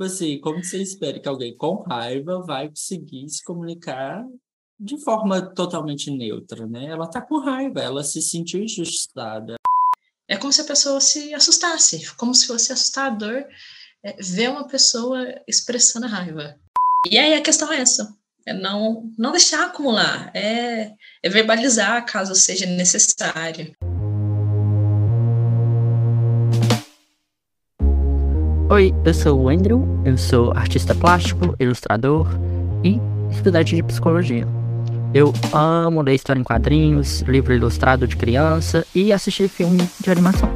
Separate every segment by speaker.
Speaker 1: Tipo assim, como você espera que alguém com raiva vai conseguir se comunicar de forma totalmente neutra, né? Ela tá com raiva, ela se sentiu injustiçada.
Speaker 2: É como se a pessoa se assustasse, como se fosse assustador é, ver uma pessoa expressando raiva. E aí a questão é essa, é não, não deixar acumular, é, é verbalizar caso seja necessário.
Speaker 3: Oi, eu sou o Andrew, eu sou artista plástico, ilustrador e estudante de psicologia. Eu amo ler história em quadrinhos, livro ilustrado de criança e assistir filme de animação.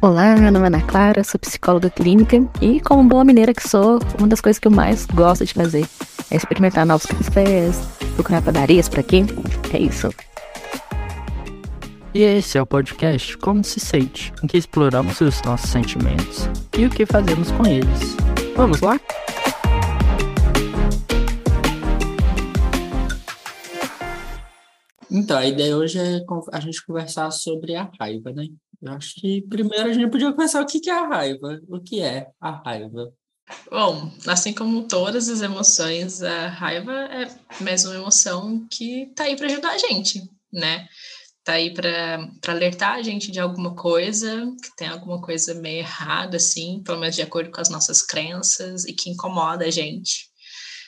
Speaker 3: Olá, meu nome é Ana Clara, sou psicóloga clínica e, como boa mineira que sou, uma das coisas que eu mais gosto de fazer é experimentar novos cafés, procurar padarias por aqui. É isso. E esse é o podcast Como Se Sente, em que exploramos os nossos sentimentos e o que fazemos com eles. Vamos lá?
Speaker 1: Então, a ideia hoje é a gente conversar sobre a raiva, né? Eu acho que primeiro a gente podia conversar o que é a raiva, o que é a raiva.
Speaker 2: Bom, assim como todas as emoções, a raiva é mais uma emoção que tá aí para ajudar a gente, né? Tá aí para alertar a gente de alguma coisa, que tem alguma coisa meio errada, assim, pelo menos de acordo com as nossas crenças e que incomoda a gente.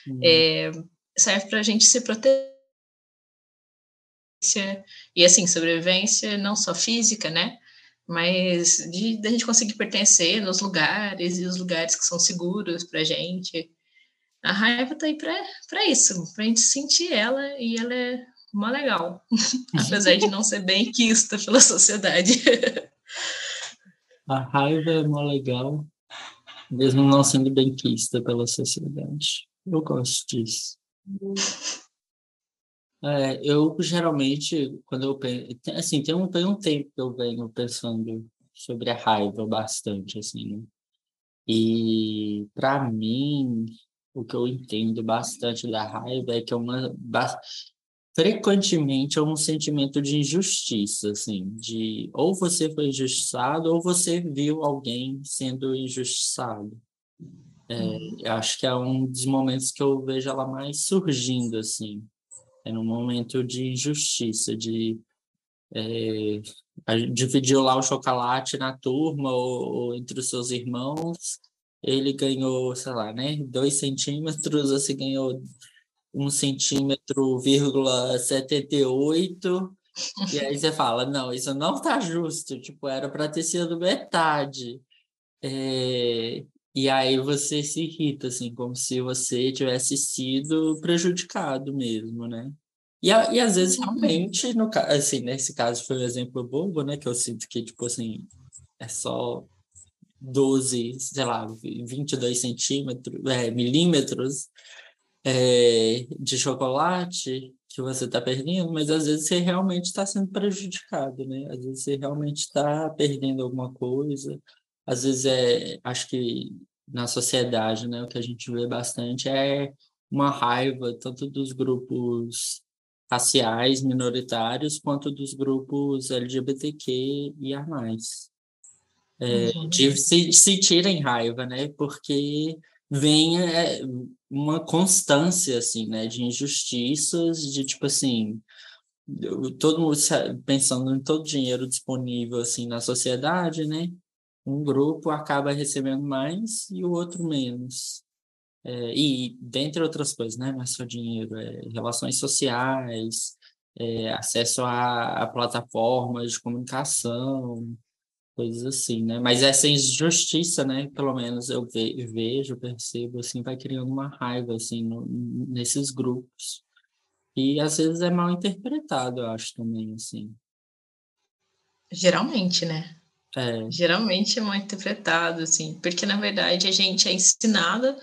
Speaker 2: Uhum. É, serve para a gente se proteger. E assim, sobrevivência não só física, né? Mas de, de a gente conseguir pertencer nos lugares e os lugares que são seguros para gente. A raiva tá aí para isso, para a gente sentir ela e ela é mó legal, apesar de não ser bem quista pela sociedade.
Speaker 1: A raiva é mó legal, mesmo não sendo bem quista pela sociedade. Eu gosto disso. É, eu geralmente, quando eu penso, assim, tem um, tem um tempo que eu venho pensando sobre a raiva bastante, assim, né? E para mim, o que eu entendo bastante da raiva é que é uma frequentemente é um sentimento de injustiça, assim, de ou você foi injustiçado ou você viu alguém sendo injustiçado. É, uhum. acho que é um dos momentos que eu vejo ela mais surgindo, assim. É num momento de injustiça, de é, dividiu lá o chocolate na turma ou, ou, entre os seus irmãos, ele ganhou, sei lá, né, dois centímetros, você ganhou um centímetro, vírgula setenta e oito, e aí você fala, não, isso não tá justo, tipo, era para ter sido metade. É, e aí você se irrita, assim, como se você tivesse sido prejudicado mesmo, né? E, e às vezes, uhum. realmente, no, assim, nesse caso foi um exemplo bobo, né? Que eu sinto que, tipo assim, é só 12, sei lá, 22 centímetros, é, milímetros é, de chocolate que você está perdendo, mas às vezes você realmente está sendo prejudicado, né? Às vezes você realmente está perdendo alguma coisa, às vezes é, acho que na sociedade, né, o que a gente vê bastante é uma raiva tanto dos grupos raciais minoritários quanto dos grupos LGBTQ e a mais. É, uhum. De se sentirem raiva, né? Porque vem é, uma constância, assim, né? De injustiças, de tipo assim, todo mundo pensando em todo o dinheiro disponível, assim, na sociedade, né? Um grupo acaba recebendo mais e o outro menos. É, e, dentre outras coisas, né? Não é só dinheiro, é relações sociais, é, acesso a, a, plataformas de comunicação, coisas assim, né? Mas essa injustiça, né? Pelo menos eu ve, vejo, percebo, assim, vai criando uma raiva, assim, no, nesses grupos. E, às vezes, é mal interpretado, eu acho, também, assim.
Speaker 2: Geralmente, né? É. Geralmente é mal interpretado, assim, porque na verdade a gente é ensinado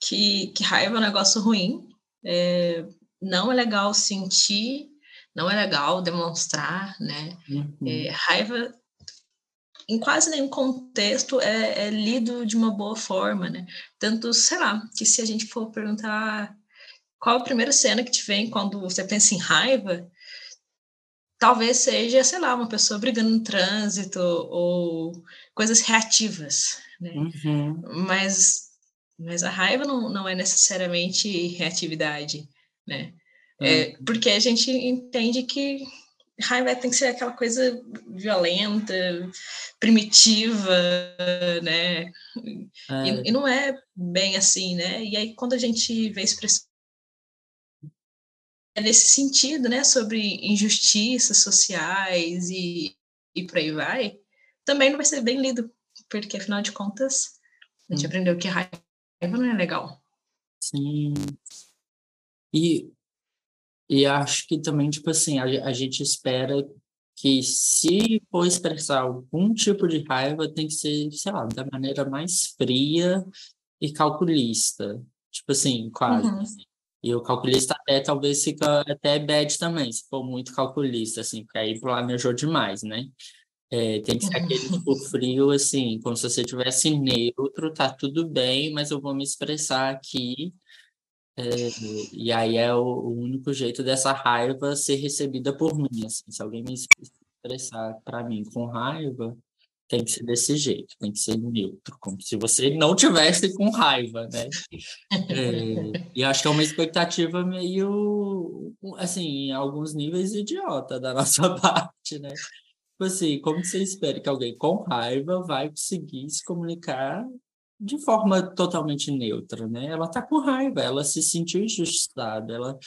Speaker 2: que, que raiva é um negócio ruim, é, não é legal sentir, não é legal demonstrar, né? Uhum. É, raiva em quase nenhum contexto é, é, lido de uma boa forma, né? Tanto, sei lá, que se a gente for perguntar qual a primeira cena que te vem quando você pensa em raiva? Talvez seja, sei lá, uma pessoa brigando no trânsito ou coisas reativas, né?
Speaker 1: Uhum.
Speaker 2: Mas, mas a raiva não, não é necessariamente reatividade, né? É,
Speaker 1: Uhum.
Speaker 2: porque a gente entende que raiva tem que ser aquela coisa violenta, primitiva, né?
Speaker 1: É,
Speaker 2: E, e não é bem assim, né? E aí, quando a gente vê expressão é nesse sentido, né, sobre injustiças sociais e, e por aí vai, também não vai ser bem lido, porque afinal de contas, a gente
Speaker 1: Hum.
Speaker 2: aprendeu que raiva não é legal.
Speaker 1: sim. E, e acho que também, tipo assim, a, a gente espera que se for expressar algum tipo de raiva, tem que ser, sei lá, da maneira mais fria e calculista. Tipo assim, quase.
Speaker 2: Uhum.
Speaker 1: E o calculista até talvez fica até bad também, se for muito calculista, assim, porque aí planejou demais, né? É, tem que ser aquele tipo frio, assim, como se você tivesse neutro, tá tudo bem, mas eu vou me expressar aqui. É, e aí é o, o único jeito dessa raiva ser recebida por mim, assim. Se alguém me expressar para mim com raiva, tem que ser desse jeito, tem que ser neutro, como se você não tivesse com raiva, né? É, e acho que é uma expectativa meio, assim, em alguns níveis idiota da nossa parte, né? Tipo assim, como você espera que alguém com raiva vai conseguir se comunicar de forma totalmente neutra, né? Ela tá com raiva, ela se sentiu injustiçada, ela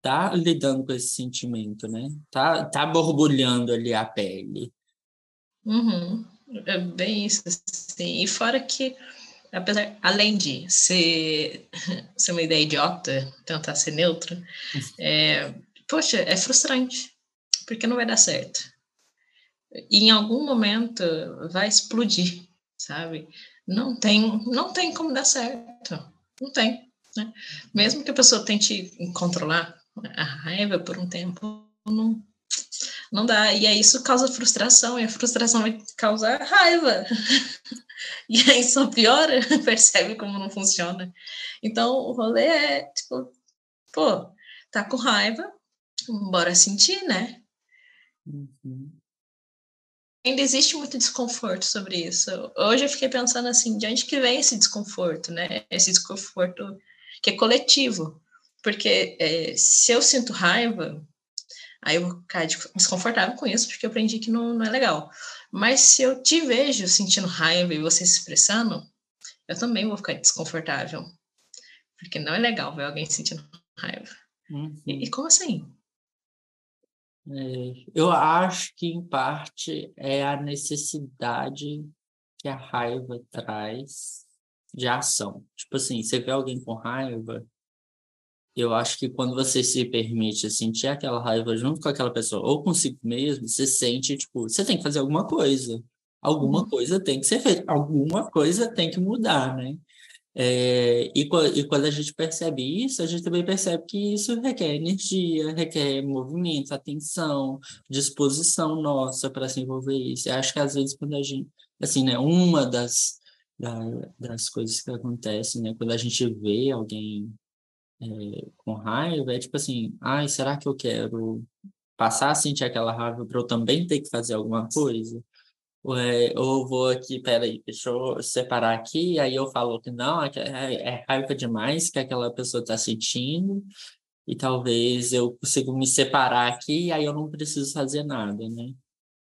Speaker 1: tá lidando com esse sentimento, né? Tá, tá borbulhando ali a pele.
Speaker 2: Uhum. É bem isso, assim. E fora que, apesar, além de ser, ser uma ideia idiota, tentar ser neutra, é, poxa, é frustrante, porque não vai dar certo. E em algum momento vai explodir, sabe? Não tem, não tem como dar certo. Não tem. Né? Mesmo que a pessoa tente controlar a raiva por um tempo, não, não dá. E aí isso causa frustração, e a frustração vai causar raiva. E aí só piora, percebe como não funciona. Então o rolê é tipo, pô, tá com raiva, bora sentir, né?
Speaker 1: Uhum.
Speaker 2: Ainda existe muito desconforto sobre isso. Hoje eu fiquei pensando assim, de onde que vem esse desconforto, né? Esse desconforto que é coletivo. Porque é, se eu sinto raiva, aí eu vou ficar desconfortável com isso, porque eu aprendi que não, não é legal. Mas se eu te vejo sentindo raiva e você se expressando, eu também vou ficar desconfortável. Porque não é legal ver alguém sentindo raiva.
Speaker 1: Uhum.
Speaker 2: E, e como assim?
Speaker 1: É, eu acho que, em parte, é a necessidade que a raiva traz de ação. Tipo assim, você vê alguém com raiva, eu acho que quando você se permite sentir aquela raiva junto com aquela pessoa ou consigo mesmo, você sente, tipo, você tem que fazer alguma coisa. Alguma
Speaker 2: Uhum.
Speaker 1: coisa tem que ser feita, alguma coisa tem que mudar, né? É, e, e quando a gente percebe isso, a gente também percebe que isso requer energia, requer movimento, atenção, disposição nossa para se envolver isso. Eu acho que às vezes quando a gente, assim, né, uma das, da- das coisas que acontece, né, quando a gente vê alguém é, com raiva, é tipo assim, ai, será que eu quero passar a sentir aquela raiva para eu também ter que fazer alguma coisa? Ou, é, ou vou aqui, peraí, deixa eu separar aqui, aí eu falo que não, é, é é raiva demais que aquela pessoa está sentindo, e talvez eu consiga me separar aqui, aí eu não preciso fazer nada, né?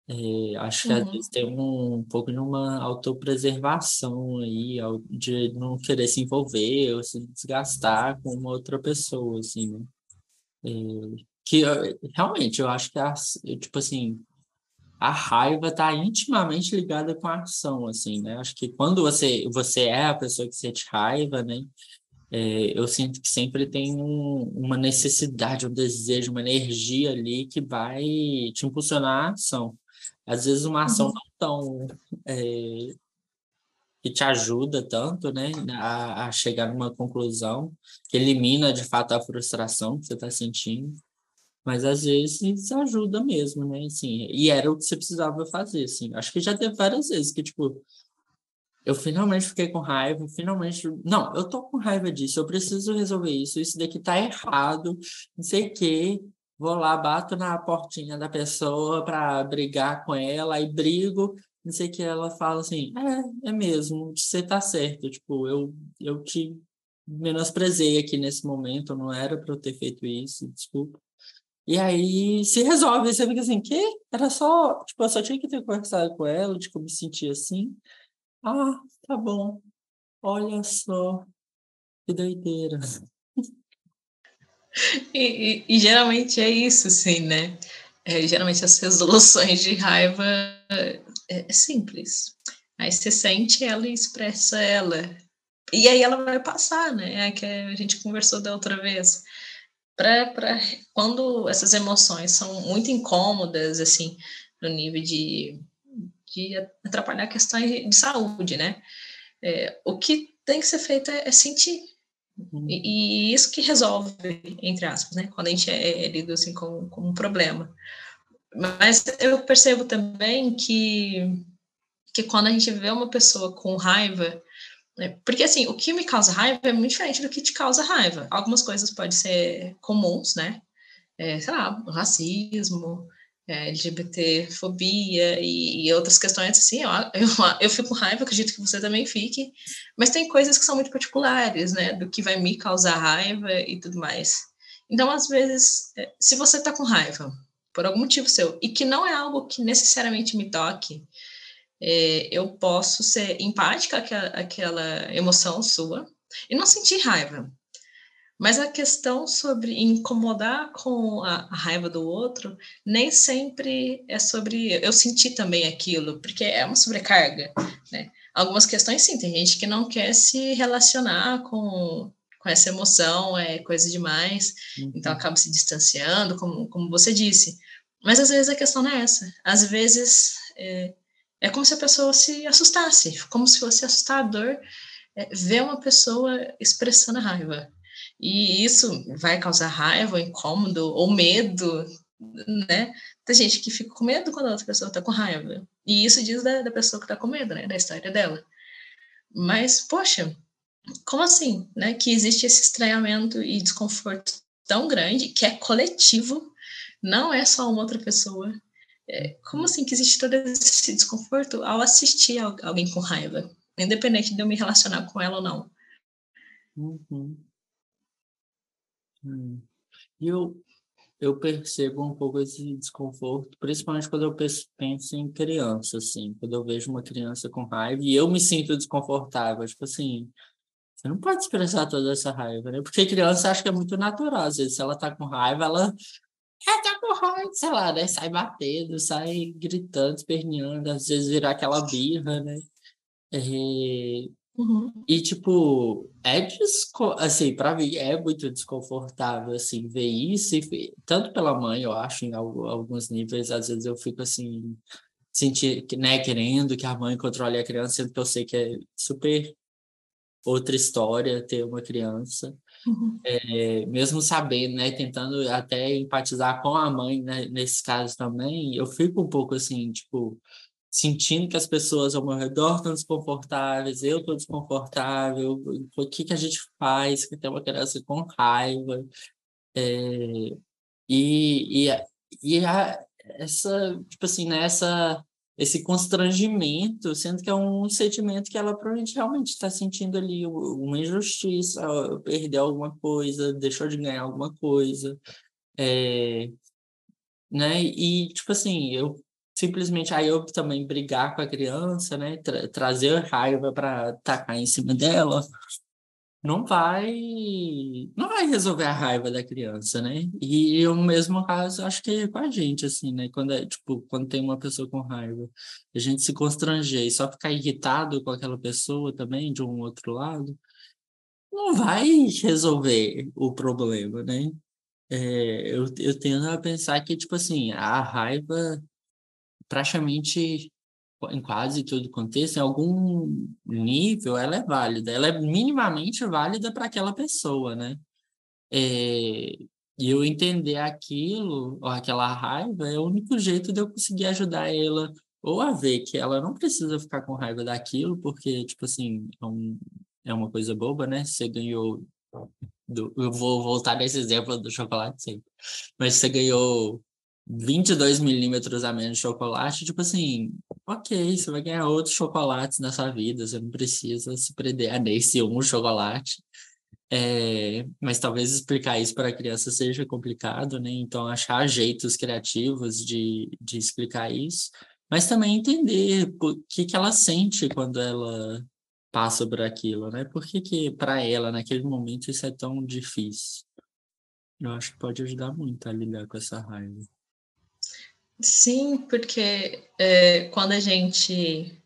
Speaker 1: É, acho que às
Speaker 2: Uhum.
Speaker 1: vezes tem um, um pouco de uma autopreservação aí, de não querer se envolver ou se desgastar com uma outra pessoa, assim, né? É, que eu- realmente eu acho que, a, tipo assim, a raiva está intimamente ligada com a ação, assim, né? Acho que quando você, você é a pessoa que sente raiva, né? É, eu sinto que sempre tem um, uma necessidade, um desejo, uma energia ali que vai te impulsionar à ação. Às vezes uma ação
Speaker 2: Uhum.
Speaker 1: não tão... é, que te ajuda tanto, né? A, a chegar numa conclusão que elimina, de fato, a frustração que você está sentindo. Mas às vezes ajuda mesmo, né? Assim, e era o que você precisava fazer, assim. Acho que já teve várias vezes que, tipo, eu finalmente fiquei com raiva, finalmente. Não, eu tô com raiva disso, eu preciso resolver isso, isso daqui tá errado, não sei o quê. Vou lá, bato na portinha da pessoa para brigar com ela, aí brigo, não sei o que. Ela fala assim: é, é mesmo, você tá certo. Tipo, eu, eu te menosprezei aqui nesse momento, não era para eu ter feito isso, desculpa. E aí se resolve, você fica assim, que? Era só, tipo, eu só tinha que ter conversado com ela, tipo, me sentir assim. Ah, tá bom. Olha só, que doideira.
Speaker 2: E, e, e geralmente é isso, sim, né? É, geralmente as resoluções de raiva é, é simples. Aí você sente ela e expressa ela. E aí ela vai passar, né? É que a gente conversou da outra vez. Pra, pra, quando essas emoções são muito incômodas, assim, no nível de de atrapalhar questões de, de saúde, né? É, o que tem que ser feito é, é sentir. Uhum. E, e, isso que resolve, entre aspas, né? Quando a gente é, é lido assim como, como um problema. Mas eu percebo também que, que quando a gente vê uma pessoa com raiva, né? porque assim, o que me causa raiva é muito diferente do que te causa raiva. Algumas coisas podem ser comuns, né? É, sei lá, racismo, é, LGBTfobia e, e, outras questões assim, eu, eu, eu fico com raiva, acredito que você também fique, mas tem coisas que são muito particulares, né, do que vai me causar raiva e tudo mais. Então, às vezes, é, se você está com raiva, por algum motivo seu, e que não é algo que necessariamente me toque, é, eu posso ser empática àquela, àquela emoção sua e não sentir raiva. Mas a questão sobre incomodar com a, a, raiva do outro nem sempre é sobre eu sentir também aquilo, porque é uma sobrecarga, né? Algumas questões sim, tem gente que não quer se relacionar com, com essa emoção, é coisa demais, então uhum. então acaba se distanciando, como, como você disse. Mas às vezes a questão não é essa. Às vezes é, é como se a pessoa se assustasse, como se fosse assustador é, ver uma pessoa expressando a raiva. E isso vai causar raiva, incômodo ou medo, né? Tem gente que fica com medo quando a outra pessoa está com raiva. E isso diz da, da pessoa que está com medo, né? Da história dela. Mas, poxa, como assim, né? Que existe esse estranhamento e desconforto tão grande que é coletivo, não é só uma outra pessoa. É, como assim que existe todo esse desconforto ao assistir alguém com raiva, independente de eu me relacionar com ela ou não?
Speaker 1: Uhum. Hum. E eu, eu percebo um pouco esse desconforto, principalmente quando eu penso em criança, assim, quando eu vejo uma criança com raiva e eu me sinto desconfortável, tipo assim, você não pode expressar toda essa raiva, né? Porque criança acha que é muito natural, às vezes, se ela tá com raiva, ela é, tá com raiva, sei lá, né? Sai batendo, sai gritando, esperneando, às vezes virar aquela birra, né? É,
Speaker 2: Uhum.
Speaker 1: E, tipo, é desco... assim, para mim é muito desconfortável, assim, ver isso, e tanto pela mãe, eu acho, em alguns níveis, às vezes eu fico, assim, sentir, né, querendo que a mãe controle a criança, sendo que eu sei que é super outra história ter uma criança,
Speaker 2: uhum.
Speaker 1: é, mesmo sabendo, né, tentando até empatizar com a mãe, né, nesse caso também, eu fico um pouco, assim, tipo sentindo que as pessoas ao meu redor estão desconfortáveis, eu estou desconfortável, o que, que a gente faz que tem uma criança com raiva. É, e, e, e a, essa, tipo assim, né, essa, esse constrangimento, sendo que é um sentimento que ela provavelmente realmente está sentindo ali uma injustiça, perder alguma coisa, deixou de ganhar alguma coisa. É, né? E, tipo assim, eu simplesmente aí eu também brigar com a criança, né, tra trazer raiva para tacar em cima dela, não vai não vai resolver a raiva da criança, né? E o mesmo caso acho que é com a gente assim, né? Quando é tipo, quando tem uma pessoa com raiva, a gente se constranger e só ficar irritado com aquela pessoa também de um outro lado, não vai resolver o problema, né? É, eu, eu tendo a pensar que, tipo assim, a raiva praticamente em quase todo contexto, em algum nível, ela é válida. Ela é minimamente válida para aquela pessoa, né? É, e eu entender aquilo, ou aquela raiva, é o único jeito de eu conseguir ajudar ela ou a ver que ela não precisa ficar com raiva daquilo, porque, tipo assim, é, um, é uma coisa boba, né? Você ganhou. Do, eu vou voltar nesse exemplo do chocolate sempre. Mas você ganhou 22 milímetros a menos de chocolate, tipo assim, ok, você vai ganhar outros chocolates na sua vida, você não precisa se prender a nesse um chocolate. É, mas talvez explicar isso para a criança seja complicado, né? Então, achar jeitos criativos de, de explicar isso, mas também entender o que, que ela sente quando ela passa por aquilo, né? Por que, que para ela, naquele momento, isso é tão difícil? Eu acho que pode ajudar muito a lidar com essa raiva.
Speaker 2: Sim, porque é, quando a gente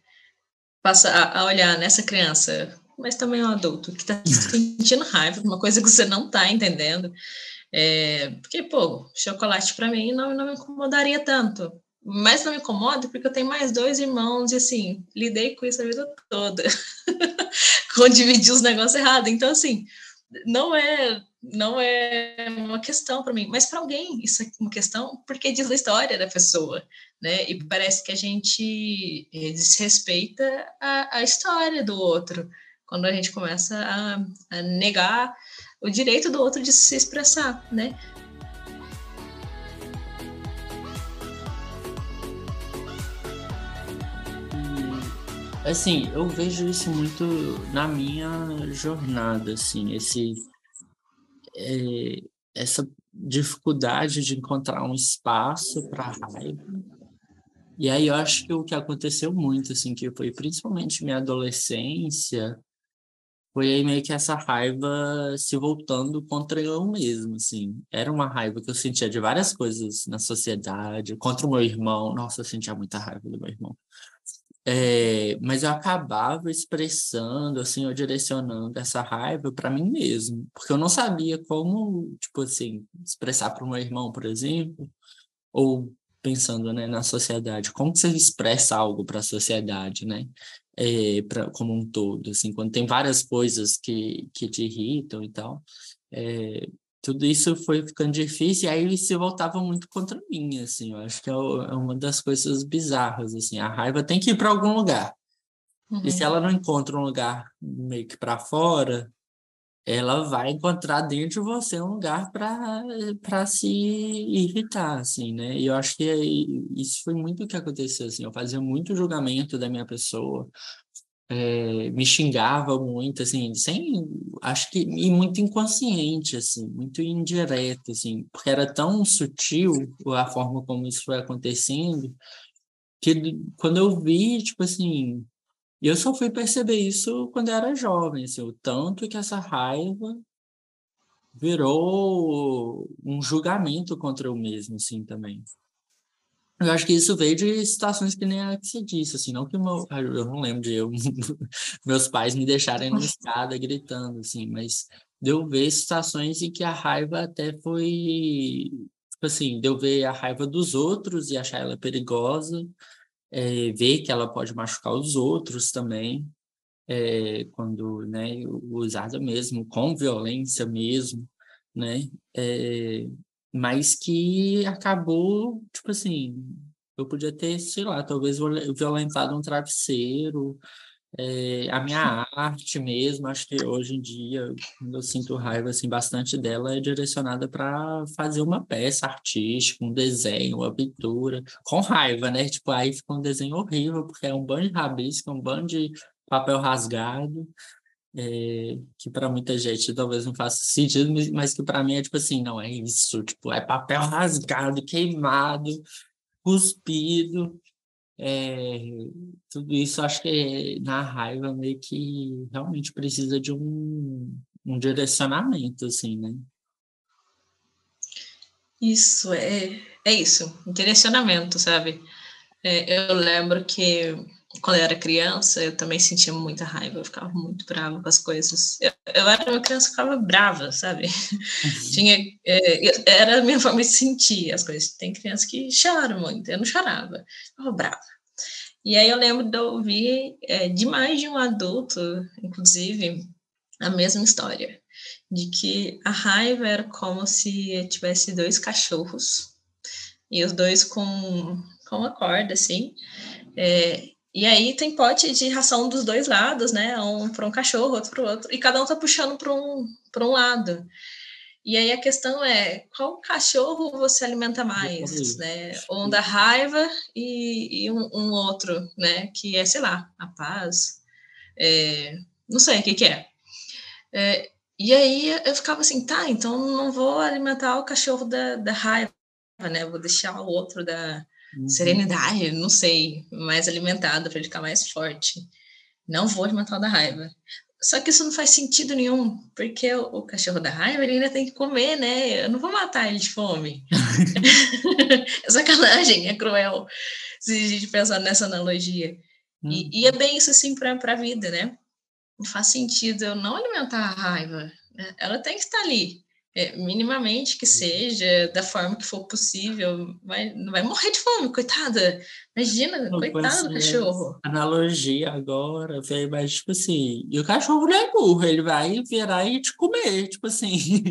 Speaker 2: passa a, a olhar nessa criança mas também um adulto que está sentindo raiva uma coisa que você não está entendendo. É, porque, pô, chocolate para mim não, não me incomodaria tanto. Mas não me incomoda porque eu tenho mais dois irmãos e, assim, lidei com isso a vida toda. com dividir os negócios errados. Então, assim, não é não é uma questão para mim, mas para alguém isso é uma questão porque diz a história da pessoa, né? E parece que a gente eh, desrespeita a, a história do outro quando a gente começa a, a negar o direito do outro de se expressar, né?
Speaker 1: assim, eu vejo isso muito na minha jornada, assim, esse é, essa dificuldade de encontrar um espaço para raiva. E aí eu acho que o que aconteceu muito, assim, que foi principalmente minha adolescência, foi aí meio que essa raiva se voltando contra eu mesmo, assim. Era uma raiva que eu sentia de várias coisas na sociedade, contra o meu irmão. Nossa, eu sentia muita raiva do meu irmão. É, mas eu acabava expressando, assim, ou direcionando essa raiva para mim mesmo, porque eu não sabia como, tipo assim, expressar para o meu irmão, por exemplo, ou pensando, né, na sociedade, como você expressa algo para a sociedade, né? é, pra, como um todo, assim, quando tem várias coisas que, que te irritam e tal, é, tudo isso foi ficando difícil e aí se voltava muito contra mim, assim, eu acho que é, o, é uma das coisas bizarras, assim, a raiva tem que ir para algum lugar, uhum. e se uhum. ela não encontra um lugar meio que para fora, ela vai encontrar dentro de você um lugar para se irritar, assim, né? E eu acho que isso foi muito o que aconteceu, assim. Eu fazia muito julgamento da minha pessoa, é, me xingava muito, assim, sem, acho que, e muito inconsciente, assim, muito indireto, assim, porque era tão sutil a forma como isso foi acontecendo, que quando eu vi, tipo assim, eu só fui perceber isso quando eu era jovem, assim, o tanto que essa raiva virou um julgamento contra eu mesmo, assim, também. Eu acho que isso veio de situações que nem a que você disse, assim, não que meu, eu não lembro de eu, meus pais me deixarem na escada gritando, assim, mas deu ver situações em que a raiva até foi, tipo assim, deu ver a raiva dos outros e achar ela perigosa, é, ver que ela pode machucar os outros também, é, quando né, usada mesmo, com violência mesmo, né? É, mas que acabou, tipo assim, eu podia ter, sei lá, talvez violentado um travesseiro, é, a minha arte mesmo, acho que hoje em dia, quando eu sinto raiva, assim, bastante dela é direcionada para fazer uma peça artística, um desenho, uma pintura, com raiva, né? Tipo, aí fica um desenho horrível, porque é um bando de rabisco, um bando de papel rasgado, é, que para muita gente talvez não faça sentido, mas que para mim é tipo assim, não é isso, tipo, é papel rasgado, queimado, cuspido, é, tudo isso acho que na raiva meio que realmente precisa de um, um direcionamento, assim, né?
Speaker 2: Isso, é, é isso, um direcionamento, sabe? É, eu lembro que quando eu era criança, eu também sentia muita raiva, eu ficava muito brava com as coisas. Eu, eu era uma criança que ficava brava, sabe? Uhum. Tinha, é, era a minha forma de sentir as coisas. Tem criança que chora muito, eu não chorava, eu ficava brava. E aí eu lembro de ouvir é, de mais de um adulto, inclusive, a mesma história, de que a raiva era como se tivesse dois cachorros, e os dois com, com uma corda, assim, É, e aí tem pote de ração dos dois lados, né? Um para um cachorro, outro para o outro, e cada um tá puxando para um, um lado. E aí a questão é qual cachorro você alimenta mais, né? Um da raiva e, e um, um, outro, né? Que é, sei lá, a paz. É, não sei o que, que é. é. E aí eu ficava assim, tá, então não vou alimentar o cachorro da, da raiva, né? Vou deixar o outro da uhum. serenidade, não sei, mais alimentado para ele ficar mais forte. Não vou alimentar da raiva. Só que isso não faz sentido nenhum, porque o, o, cachorro da raiva ele ainda tem que comer, né? Eu não vou matar ele de fome. é sacanagem, é cruel se a gente pensar nessa analogia. Hum. E, e, é bem isso assim para a vida, né? Não faz sentido eu não alimentar a raiva. Né? Ela tem que estar ali é, minimamente que seja, da forma que for possível, vai, não vai morrer de fome, coitada. Imagina, não, coitado do cachorro.
Speaker 1: Analogia agora, velho, mas tipo assim, e o cachorro não é burro, ele vai virar e te comer, tipo assim.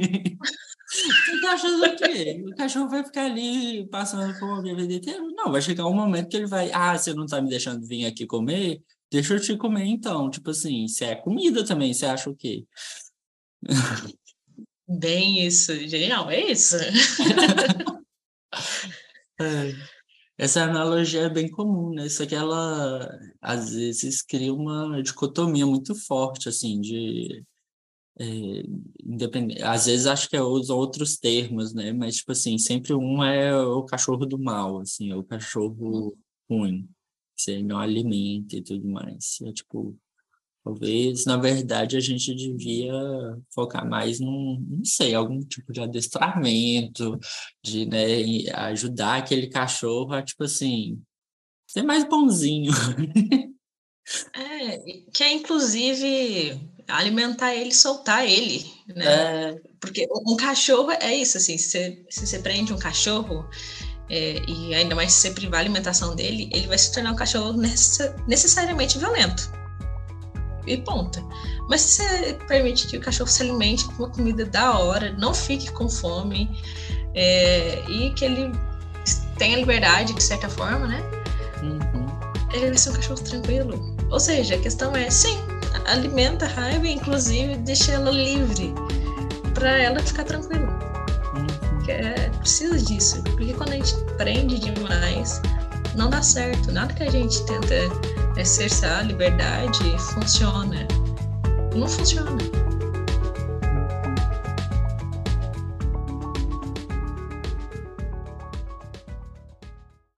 Speaker 1: Você tá achando o quê? O cachorro vai ficar ali passando fome a vida inteira? Não, vai chegar um momento que ele vai, ah, você não tá me deixando vir aqui comer? Deixa eu te comer então. Tipo assim, se é comida também, você acha o quê?
Speaker 2: Bem isso, genial, é isso.
Speaker 1: é, essa analogia é bem comum, né? Só que ela, às vezes, cria uma dicotomia muito forte, assim, de... É, independente, às vezes acho que é os outros termos, né? Mas, tipo assim, sempre um é o cachorro do mal, assim, é o cachorro ruim, que você não alimenta e tudo mais. É, tipo, Talvez, na verdade, a gente devia focar mais num, não sei, algum tipo de adestramento, de né, ajudar aquele cachorro a, tipo assim, ser mais bonzinho.
Speaker 2: É, que é inclusive alimentar ele, soltar ele, né? É... Porque um cachorro é isso, assim, se você, se você prende um cachorro, é, e ainda mais se você privar a alimentação dele, ele vai se tornar um cachorro necessariamente violento e ponta. Mas se você permite que o cachorro se alimente com uma comida da hora, não fique com fome é, e que ele tenha liberdade de certa forma, né? Uhum. Ele vai ser um cachorro tranquilo. Ou seja, a questão é, sim, alimenta a raiva, inclusive deixa ela livre para ela ficar tranquila. Uhum. É, precisa disso, porque quando a gente prende demais, não dá certo. Nada que a gente tenta exercer a liberdade funciona. Não funciona.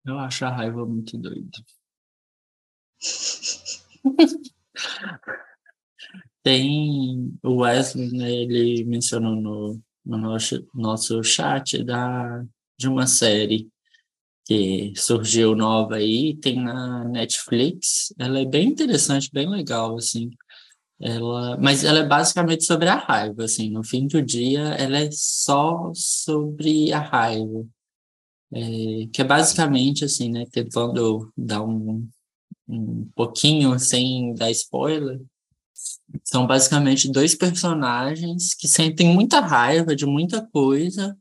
Speaker 1: Eu acho a raiva muito doida. Tem o Wesley, né, ele mencionou no, no nosso, nosso chat da, de uma série que surgiu nova aí, tem na Netflix. Ela é bem interessante, bem legal, assim. Ela, mas ela é basicamente sobre a raiva, assim. No fim do dia, ela é só sobre a raiva. É, que é basicamente, assim, né, tentando dar um, um pouquinho sem dar spoiler, são basicamente dois personagens que sentem muita raiva de muita coisa,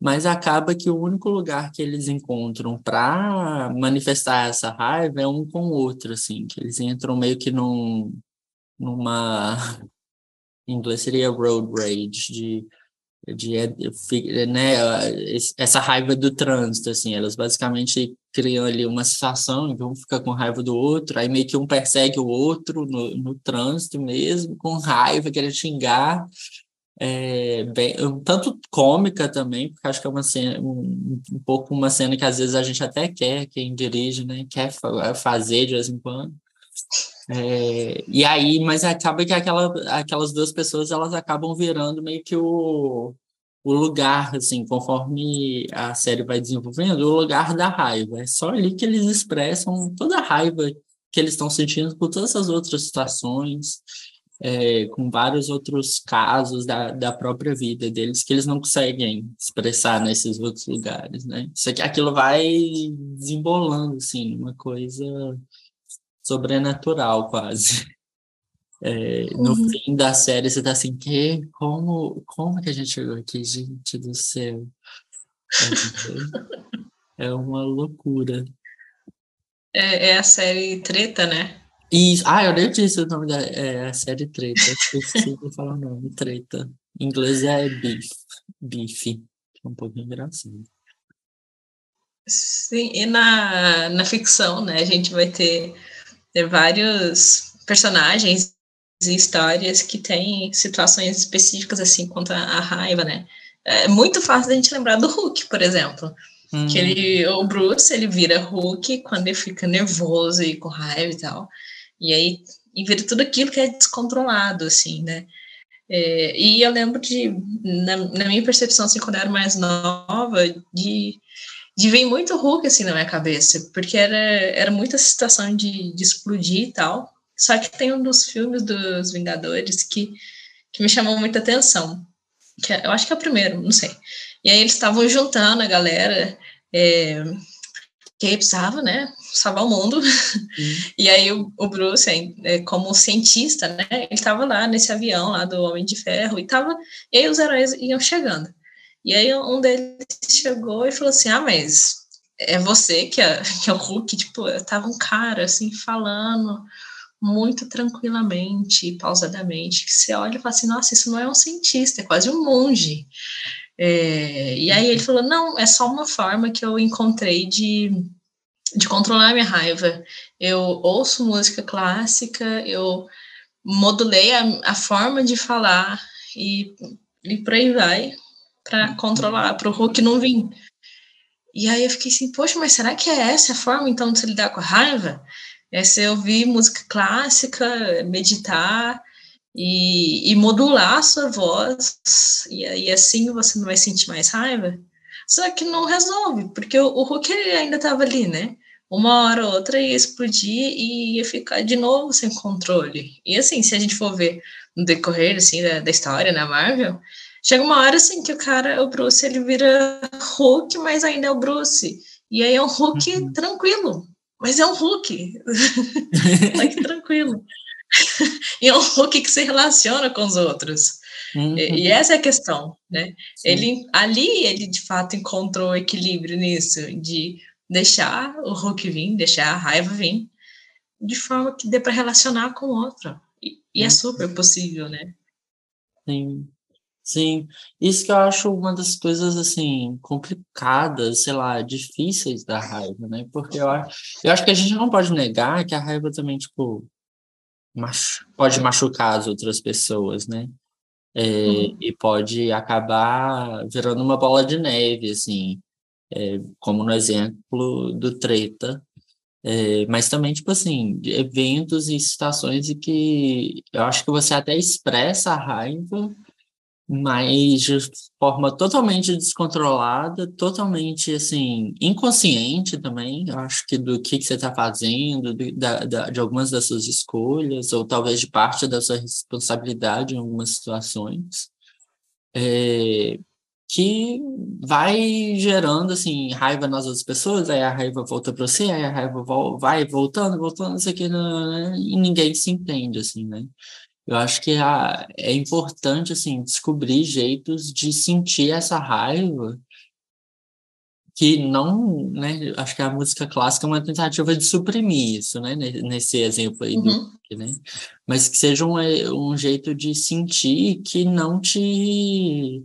Speaker 1: mas acaba que o único lugar que eles encontram para manifestar essa raiva é um com o outro, assim, que eles entram meio que num, numa, em inglês seria road rage, de, de né, essa raiva do trânsito, assim, elas basicamente criam ali uma situação em que um fica com raiva do outro, aí meio que um persegue o outro no, no trânsito mesmo, com raiva, querendo xingar, é, bem, tanto cômica também, porque acho que é uma cena, um, um, pouco uma cena que às vezes a gente até quer, quem dirige, né, quer fazer de vez em quando. É, e aí, mas acaba que aquela, aquelas duas pessoas elas acabam virando meio que o, o lugar, assim, conforme a série vai desenvolvendo, o lugar da raiva. É só ali que eles expressam toda a raiva que eles estão sentindo por todas essas outras situações é, com vários outros casos da, da própria vida deles que eles não conseguem expressar nesses outros lugares, né? Isso aqui, aquilo vai desembolando, assim, uma coisa sobrenatural quase. É, no uhum. fim da série você tá assim, que, como, como que a gente chegou aqui, gente do céu? É, é uma loucura.
Speaker 2: É, é a série Treta, né?
Speaker 1: Isso. Ah, eu nem disse o nome da é, a série Treta. Esqueci de falar o nome. Treta. Em inglês é Beef. Beef. É um pouquinho engraçado.
Speaker 2: Sim, e na, na ficção, né, a gente vai ter, ter vários personagens e histórias que têm situações específicas, assim, quanto a raiva, né? É muito fácil a gente lembrar do Hulk, por exemplo. Hum. Que ele, o Bruce, ele vira Hulk quando ele fica nervoso e com raiva e tal. E aí, e vira tudo aquilo que é descontrolado, assim, né? É, e eu lembro de, na, na, minha percepção, assim, quando eu era mais nova, de, de vir muito Hulk, assim, na minha cabeça, porque era, era muita situação de, de explodir e tal. Só que tem um dos filmes dos Vingadores que, que me chamou muita atenção, que é, eu acho que é o primeiro, não sei. E aí eles estavam juntando a galera, é, que precisava, né, salvar o mundo. Uhum. E aí o, o Bruce, é, como cientista, né, ele estava lá nesse avião lá do Homem de Ferro e tava, e aí os heróis iam chegando. E aí um deles chegou e falou assim: "Ah, mas é você que é, que é o Hulk, tipo, tava um cara assim falando muito tranquilamente, pausadamente, que você olha e fala assim, nossa, isso não é um cientista, é quase um monge. É, e aí ele falou, não, é só uma forma que eu encontrei de, de controlar minha raiva. Eu ouço música clássica, eu modulei a, a forma de falar e, e por aí vai, para controlar, para o Hulk não vir. E aí eu fiquei assim, poxa, mas será que é essa a forma então de se lidar com a raiva? é você ouvir música clássica, meditar e, e modular a sua voz, e aí assim você não vai sentir mais raiva. Só que não resolve, porque o, o Hulk ainda estava ali, né? Uma hora ou outra ia explodir e ia ficar de novo sem controle. E assim, se a gente for ver no decorrer assim, da, da história na Marvel, chega uma hora assim que o cara, o Bruce, ele vira Hulk, mas ainda é o Bruce. E aí é um Hulk uhum. tranquilo, mas é um Hulk. que tranquilo. e é um Hulk que se relaciona com os outros. Uhum. E, e, essa é a questão, né? Ele ali ele de fato encontrou equilíbrio nisso de deixar o Hulk vir, deixar a raiva vir, de forma que dê para relacionar com o outro. E, e é uhum. super possível, né?
Speaker 1: Sim. Sim, isso que eu acho uma das coisas, assim, complicadas, sei lá, difíceis da raiva, né? Porque eu acho, eu acho que a gente não pode negar que a raiva também, tipo, machu pode machucar as outras pessoas, né? É, uhum. E pode acabar virando uma bola de neve, assim, é, como no exemplo do treta. É, mas também, tipo assim, eventos e situações em que eu acho que você até expressa a raiva mas de forma totalmente descontrolada, totalmente assim inconsciente também, acho que do que, que você está fazendo, de, da, da, de algumas das suas escolhas, ou talvez de parte da sua responsabilidade em algumas situações, é, que vai gerando assim raiva nas outras pessoas, aí a raiva volta para você, aí a raiva vai voltando, voltando, isso aqui, né, e ninguém se entende assim, né? Eu acho que a, é importante assim descobrir jeitos de sentir essa raiva que não, né, acho que a música clássica é uma tentativa de suprimir isso, né, nesse exemplo aí do, uhum. né, mas que seja um, um jeito de sentir que não te,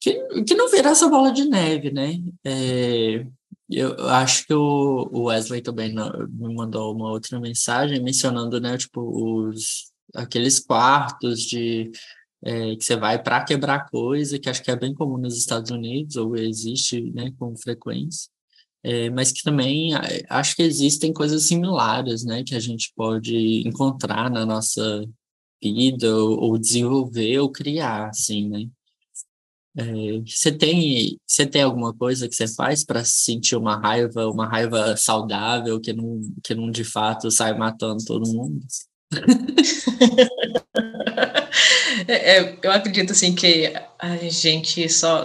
Speaker 1: que, que não vira essa bola de neve, né, é, eu acho que o Wesley também me mandou uma outra mensagem mencionando, né, tipo, os aqueles quartos de é, que você vai para quebrar coisa, que acho que é bem comum nos Estados Unidos, ou existe né, com frequência, é, mas que também acho que existem coisas similares, né, que a gente pode encontrar na nossa vida, ou, ou desenvolver, ou criar, assim, né. É, você tem você tem alguma coisa que você faz para sentir uma raiva, uma raiva saudável que não que não de fato sai matando todo mundo?
Speaker 2: É, é, eu acredito assim que a gente só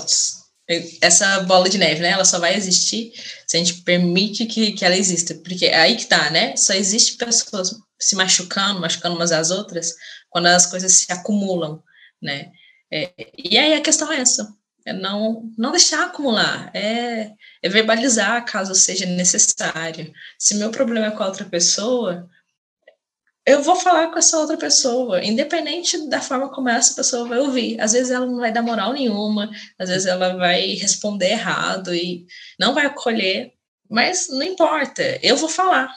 Speaker 2: essa bola de neve, né? Ela só vai existir se a gente permite que, que ela exista, porque é aí que tá, né? Só existe pessoas se machucando, machucando umas às outras, quando as coisas se acumulam, né? É, e aí a questão é essa: é não, não deixar acumular, é, é verbalizar caso seja necessário. Se meu problema é com a outra pessoa, eu vou falar com essa outra pessoa, independente da forma como essa pessoa vai ouvir. Às vezes ela não vai dar moral nenhuma, às vezes ela vai responder errado e não vai acolher, mas não importa, eu vou falar,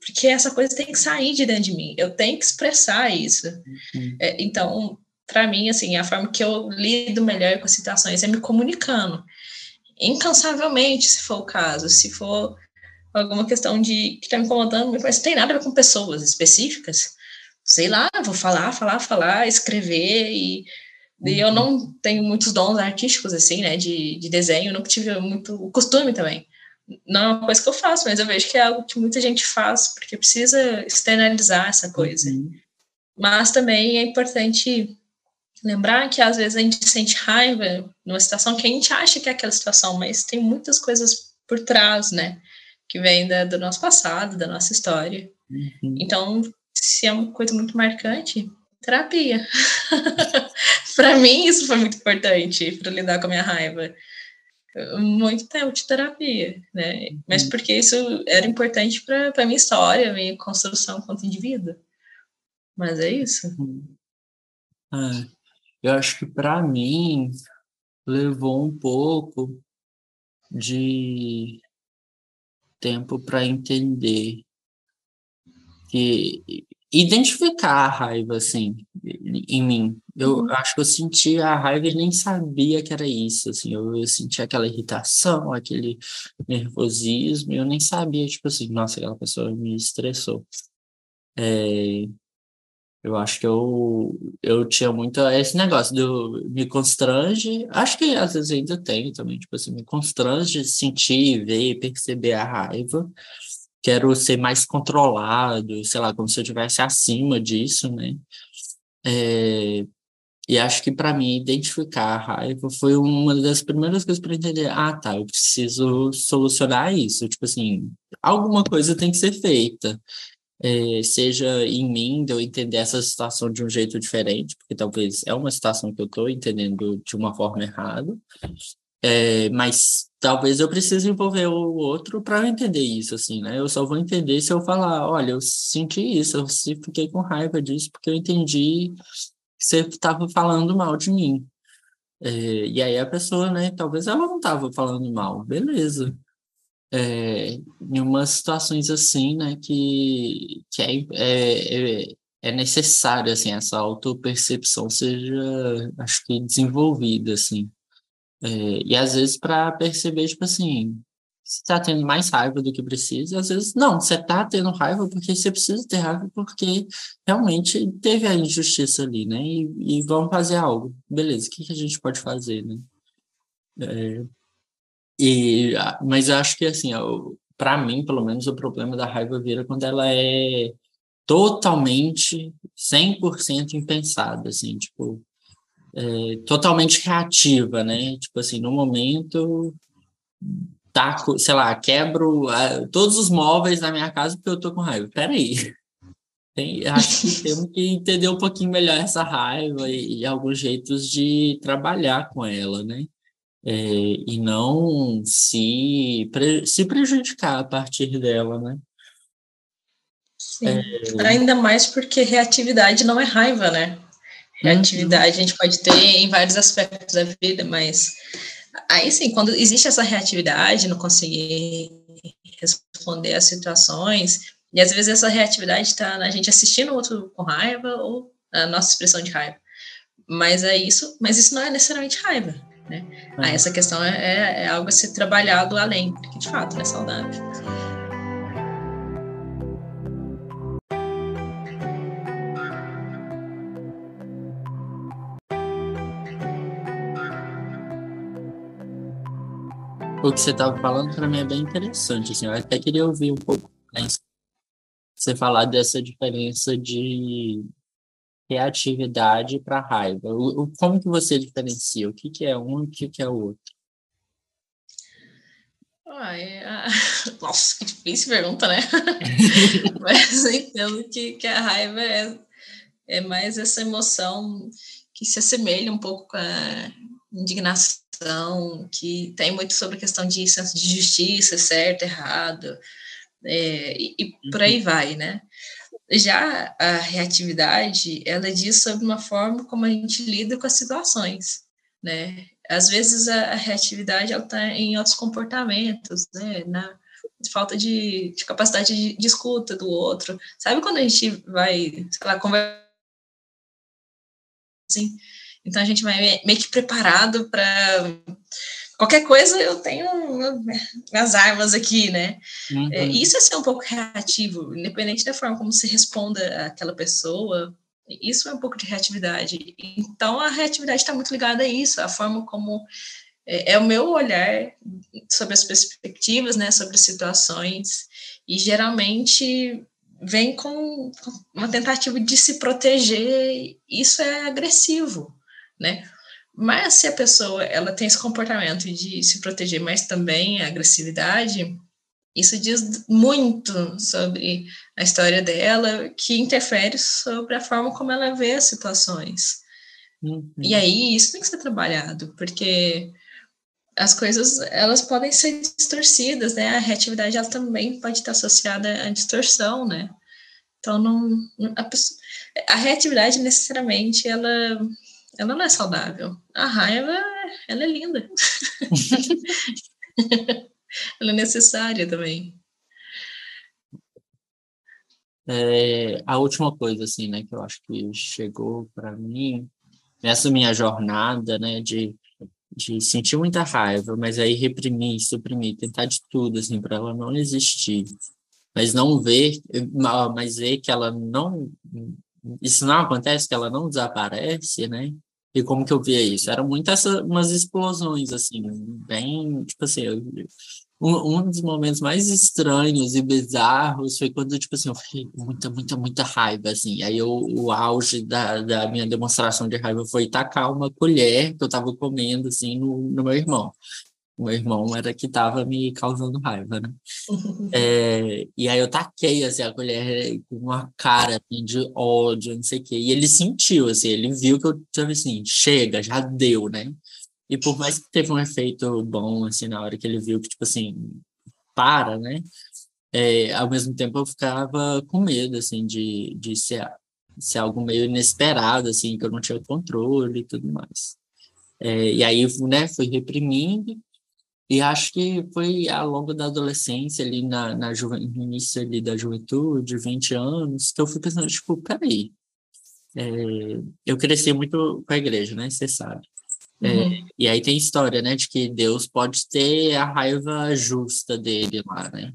Speaker 2: porque essa coisa tem que sair de dentro de mim, eu tenho que expressar isso. Uhum. É, então, para mim, assim, a forma que eu lido melhor com as situações é me comunicando, incansavelmente, se for o caso, se for alguma questão de que está me incomodando, mas não tem nada a ver com pessoas específicas, sei lá, vou falar, falar, falar, escrever e, e eu não tenho muitos dons artísticos assim, né, de, de desenho, nunca tive muito costume também. Não é uma coisa que eu faço, mas eu vejo que é algo que muita gente faz porque precisa externalizar essa coisa. Uhum. Mas também é importante lembrar que às vezes a gente sente raiva numa situação que a gente acha que é aquela situação, mas tem muitas coisas por trás, né? Que vem da, do nosso passado, da nossa história. Uhum. Então, se é uma coisa muito marcante, terapia. para mim, isso foi muito importante para lidar com a minha raiva. Muito tempo de terapia, né? Uhum. Mas porque isso era importante para a minha história, minha construção quanto indivíduo. Mas é isso. Uhum.
Speaker 1: Ah, eu acho que para mim levou um pouco de tempo para entender que identificar a raiva assim em mim. Eu uhum. acho que eu senti a raiva e nem sabia que era isso, assim. Eu, eu senti aquela irritação, aquele nervosismo, eu nem sabia, tipo assim, nossa, aquela pessoa me estressou. É, eu acho que eu, eu tinha muito esse negócio do me constrange, acho que às vezes ainda tenho também, tipo assim, me constrange sentir, ver, perceber a raiva. Quero ser mais controlado, sei lá, como se eu estivesse acima disso, né? É, e acho que para mim identificar a raiva foi uma das primeiras coisas para entender, ah, tá, eu preciso solucionar isso, tipo assim, alguma coisa tem que ser feita é, seja em mim, de eu entender essa situação de um jeito diferente, porque talvez é uma situação que eu estou entendendo de uma forma errada, é, mas talvez eu precise envolver o outro para eu entender isso, assim, né? Eu só vou entender se eu falar, olha, eu senti isso, eu fiquei com raiva disso, porque eu entendi que você estava falando mal de mim. É, e aí a pessoa, né, talvez ela não estava falando mal, beleza é, em umas situações assim, né, que, que é, é, é, necessário, assim, essa autopercepção seja, acho que, desenvolvida, assim. É, e às vezes para perceber, tipo assim, você está tendo mais raiva do que precisa, e às vezes não, você está tendo raiva porque você precisa ter raiva porque realmente teve a injustiça ali, né? E, e vamos fazer algo. Beleza, o que, que a gente pode fazer, né? É, e, mas eu acho que, assim, para mim, pelo menos, o problema da raiva vira quando ela é totalmente, 100% impensada, assim, tipo, é, totalmente reativa, né? Tipo assim, no momento, taco, sei lá, quebro uh, todos os móveis da minha casa porque eu tô com raiva. Peraí. Tem, acho que temos que entender um pouquinho melhor essa raiva e, e alguns jeitos de trabalhar com ela, né? É, e não se, pre, se prejudicar a partir dela, né?
Speaker 2: Sim. É... Ainda mais porque reatividade não é raiva, né? Reatividade uhum. a gente pode ter em vários aspectos da vida, mas aí sim, quando existe essa reatividade, não conseguir responder às situações, e às vezes essa reatividade está na gente assistindo o outro com raiva ou a nossa expressão de raiva. Mas é isso, mas isso não é necessariamente raiva. Né? Ah, essa questão é, é, é, algo a ser trabalhado além, porque de fato é saudável.
Speaker 1: O que você estava falando para mim é bem interessante. Assim, eu até queria ouvir um pouco mais você falar dessa diferença de reatividade para raiva. O, o, como que você diferencia? O que, que é um e o que, que é o outro?
Speaker 2: Ah, é... Nossa, que difícil pergunta, né? Mas eu entendo que, que a raiva é, é mais essa emoção que se assemelha um pouco com a indignação, que tem muito sobre a questão de senso de justiça, certo, errado, é, e, e por aí uhum. vai, né? Já a reatividade, ela diz sobre uma forma como a gente lida com as situações, né? Às vezes a, reatividade está em outros comportamentos, né? Na falta de, de capacidade de, de, escuta do outro. Sabe quando a gente vai, sei lá, conversar assim? Então a gente vai meio que preparado para qualquer coisa eu tenho minhas armas aqui, né? Uhum. É, isso é ser um pouco reativo, independente da forma como se responda aquela pessoa, isso é um pouco de reatividade. Então a reatividade está muito ligada a isso, a forma como é, é, o meu olhar sobre as perspectivas, né, sobre situações, e geralmente vem com uma tentativa de se proteger, isso é agressivo, né? Mas se a pessoa ela tem esse comportamento de se proteger, mas também a agressividade, isso diz muito sobre a história dela, que interfere sobre a forma como ela vê as situações. Uhum. E aí isso tem que ser trabalhado, porque as coisas elas podem ser distorcidas, né? A reatividade ela também pode estar associada à distorção, né? Então não a, a reatividade necessariamente ela ela não é saudável. A raiva, ela é linda. ela é necessária também.
Speaker 1: É, a última coisa, assim, né, que eu acho que chegou para mim, nessa minha jornada, né, de, de sentir muita raiva, mas aí reprimir, suprimir, tentar de tudo, assim, para ela não existir, mas não ver, mas ver que ela não, isso não acontece, que ela não desaparece, né, e como que eu via isso? Eram muitas umas explosões, assim, bem, tipo assim, eu, um, um dos momentos mais estranhos e bizarros foi quando, tipo assim, eu fiquei com muita, muita, muita raiva, assim. Aí eu, o auge da, da minha demonstração de raiva foi tacar uma colher que eu tava comendo, assim, no, no meu irmão. O meu irmão era que tava me causando raiva, né? É, e aí eu taquei, assim, a colher com uma cara, assim, de ódio, não sei o quê. E ele sentiu, assim, ele viu que eu tava assim, chega, já deu, né? E por mais que teve um efeito bom, assim, na hora que ele viu que, tipo assim, para, né? É, ao mesmo tempo eu ficava com medo, assim, de, de ser, ser algo meio inesperado, assim, que eu não tinha controle e tudo mais. É, e aí, né, fui reprimindo, e acho que foi ao longo da adolescência, ali na, na no início ali da juventude, 20 anos, que eu fui pensando, tipo, peraí, é, eu cresci muito com a igreja, né, você sabe. É, uhum. e aí tem história, né, de que Deus pode ter a raiva justa dele lá, né?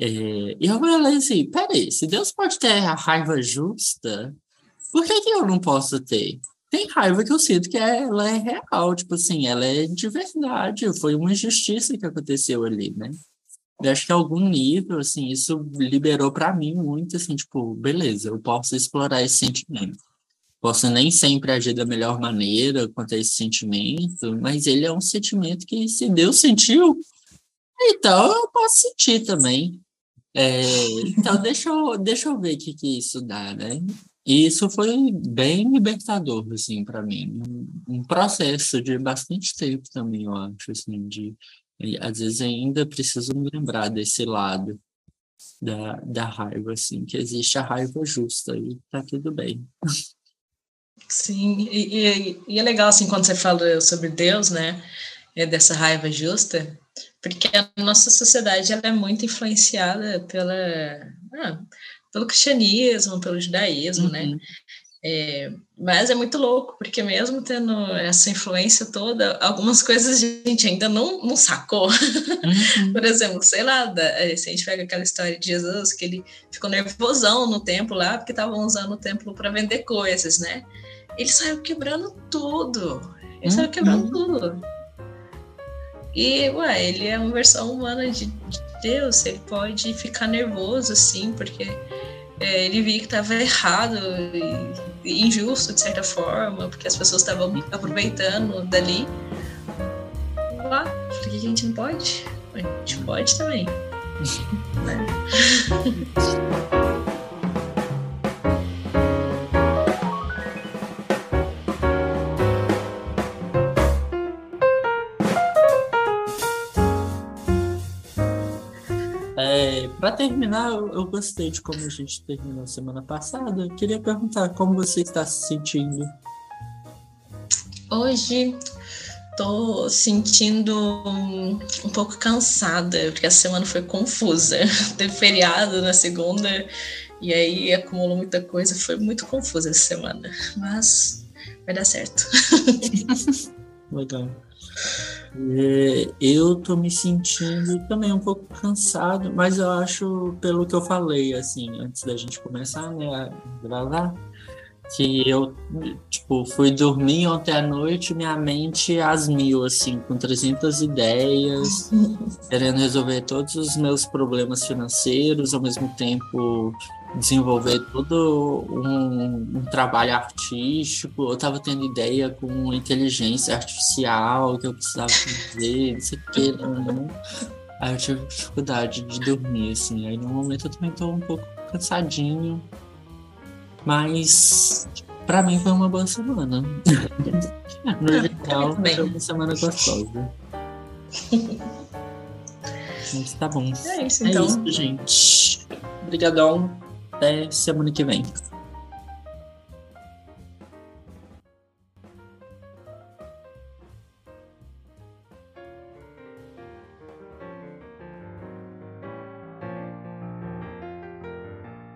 Speaker 1: É, e eu falei assim, peraí, se Deus pode ter a raiva justa, por que, que eu não posso ter? Tem raiva que eu sinto que é, ela é real, tipo assim, ela é de verdade, foi uma injustiça que aconteceu ali, né? Eu acho que algum nível, assim, isso liberou para mim muito, assim, tipo, beleza, eu posso explorar esse sentimento. Posso nem sempre agir da melhor maneira quanto a esse sentimento, mas ele é um sentimento que, se Deus sentiu, então eu posso sentir também. É, então, deixa eu, deixa eu ver o que, que isso dá, né? E isso foi bem libertador, assim, para mim. Um, processo de bastante tempo também, eu acho, assim, de... Às vezes ainda preciso me lembrar desse lado da, da raiva, assim, que existe a raiva justa e tá tudo bem.
Speaker 2: Sim, e, e, e, é legal, assim, quando você fala sobre Deus, né, é dessa raiva justa, porque a nossa sociedade, ela é muito influenciada pela, ah, pelo cristianismo, pelo judaísmo, né, uhum. né, é, mas é muito louco, porque mesmo tendo essa influência toda, algumas coisas a gente ainda não, não sacou. Uhum. Por exemplo, sei lá, da, eh, se a gente pega aquela história de Jesus, que ele ficou nervosão no templo lá, porque estavam usando o templo para vender coisas, né? Ele saiu quebrando tudo. Ele uhum. saiu quebrando tudo. E, ué, ele é uma versão humana de, de Deus, ele pode ficar nervoso, assim, porque é, ele via que estava errado e, e, injusto, de certa forma, porque as pessoas estavam aproveitando dali. Lá, por que a gente não pode? A gente pode também. né?
Speaker 1: terminar, eu, eu, gostei de como a gente terminou semana passada. Eu queria perguntar como você está se sentindo.
Speaker 2: Hoje tô sentindo um, um pouco cansada, porque a semana foi confusa. Teve feriado na segunda e aí acumulou muita coisa, foi muito confusa essa semana. Mas vai dar certo.
Speaker 1: Legal. É, eu tô me sentindo também um pouco cansado, mas eu acho, pelo que eu falei, assim, antes da gente começar, né, a gravar, que eu, tipo, fui dormir ontem à noite, minha mente às mil, assim, com 300 ideias, querendo resolver todos os meus problemas financeiros, ao mesmo tempo desenvolver todo um, um trabalho artístico. Eu estava tendo ideia com inteligência artificial que eu precisava fazer, não sei o que, né? Aí eu tive dificuldade de dormir, assim. Aí no momento eu também estou um pouco cansadinho. Mas para mim foi uma boa semana. no geral, foi uma semana gostosa. Mas tá bom.
Speaker 2: É isso, então. É
Speaker 1: isso, gente. Obrigadão. Até semana que vem.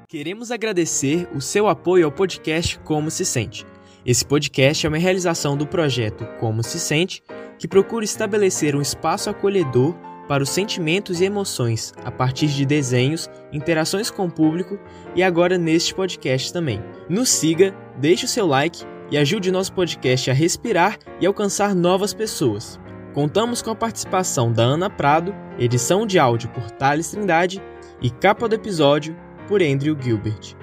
Speaker 4: Queremos agradecer o seu apoio ao podcast Como Se Sente. Esse podcast é uma realização do projeto Como Se Sente, que procura estabelecer um espaço acolhedor para os sentimentos e emoções a partir de desenhos, interações com o público e agora neste podcast também. Nos siga, deixe o seu like e ajude nosso podcast a respirar e alcançar novas pessoas. Contamos com a participação da Ana Prado, edição de áudio por Thales Trindade e capa do episódio por Andrew Gilbert.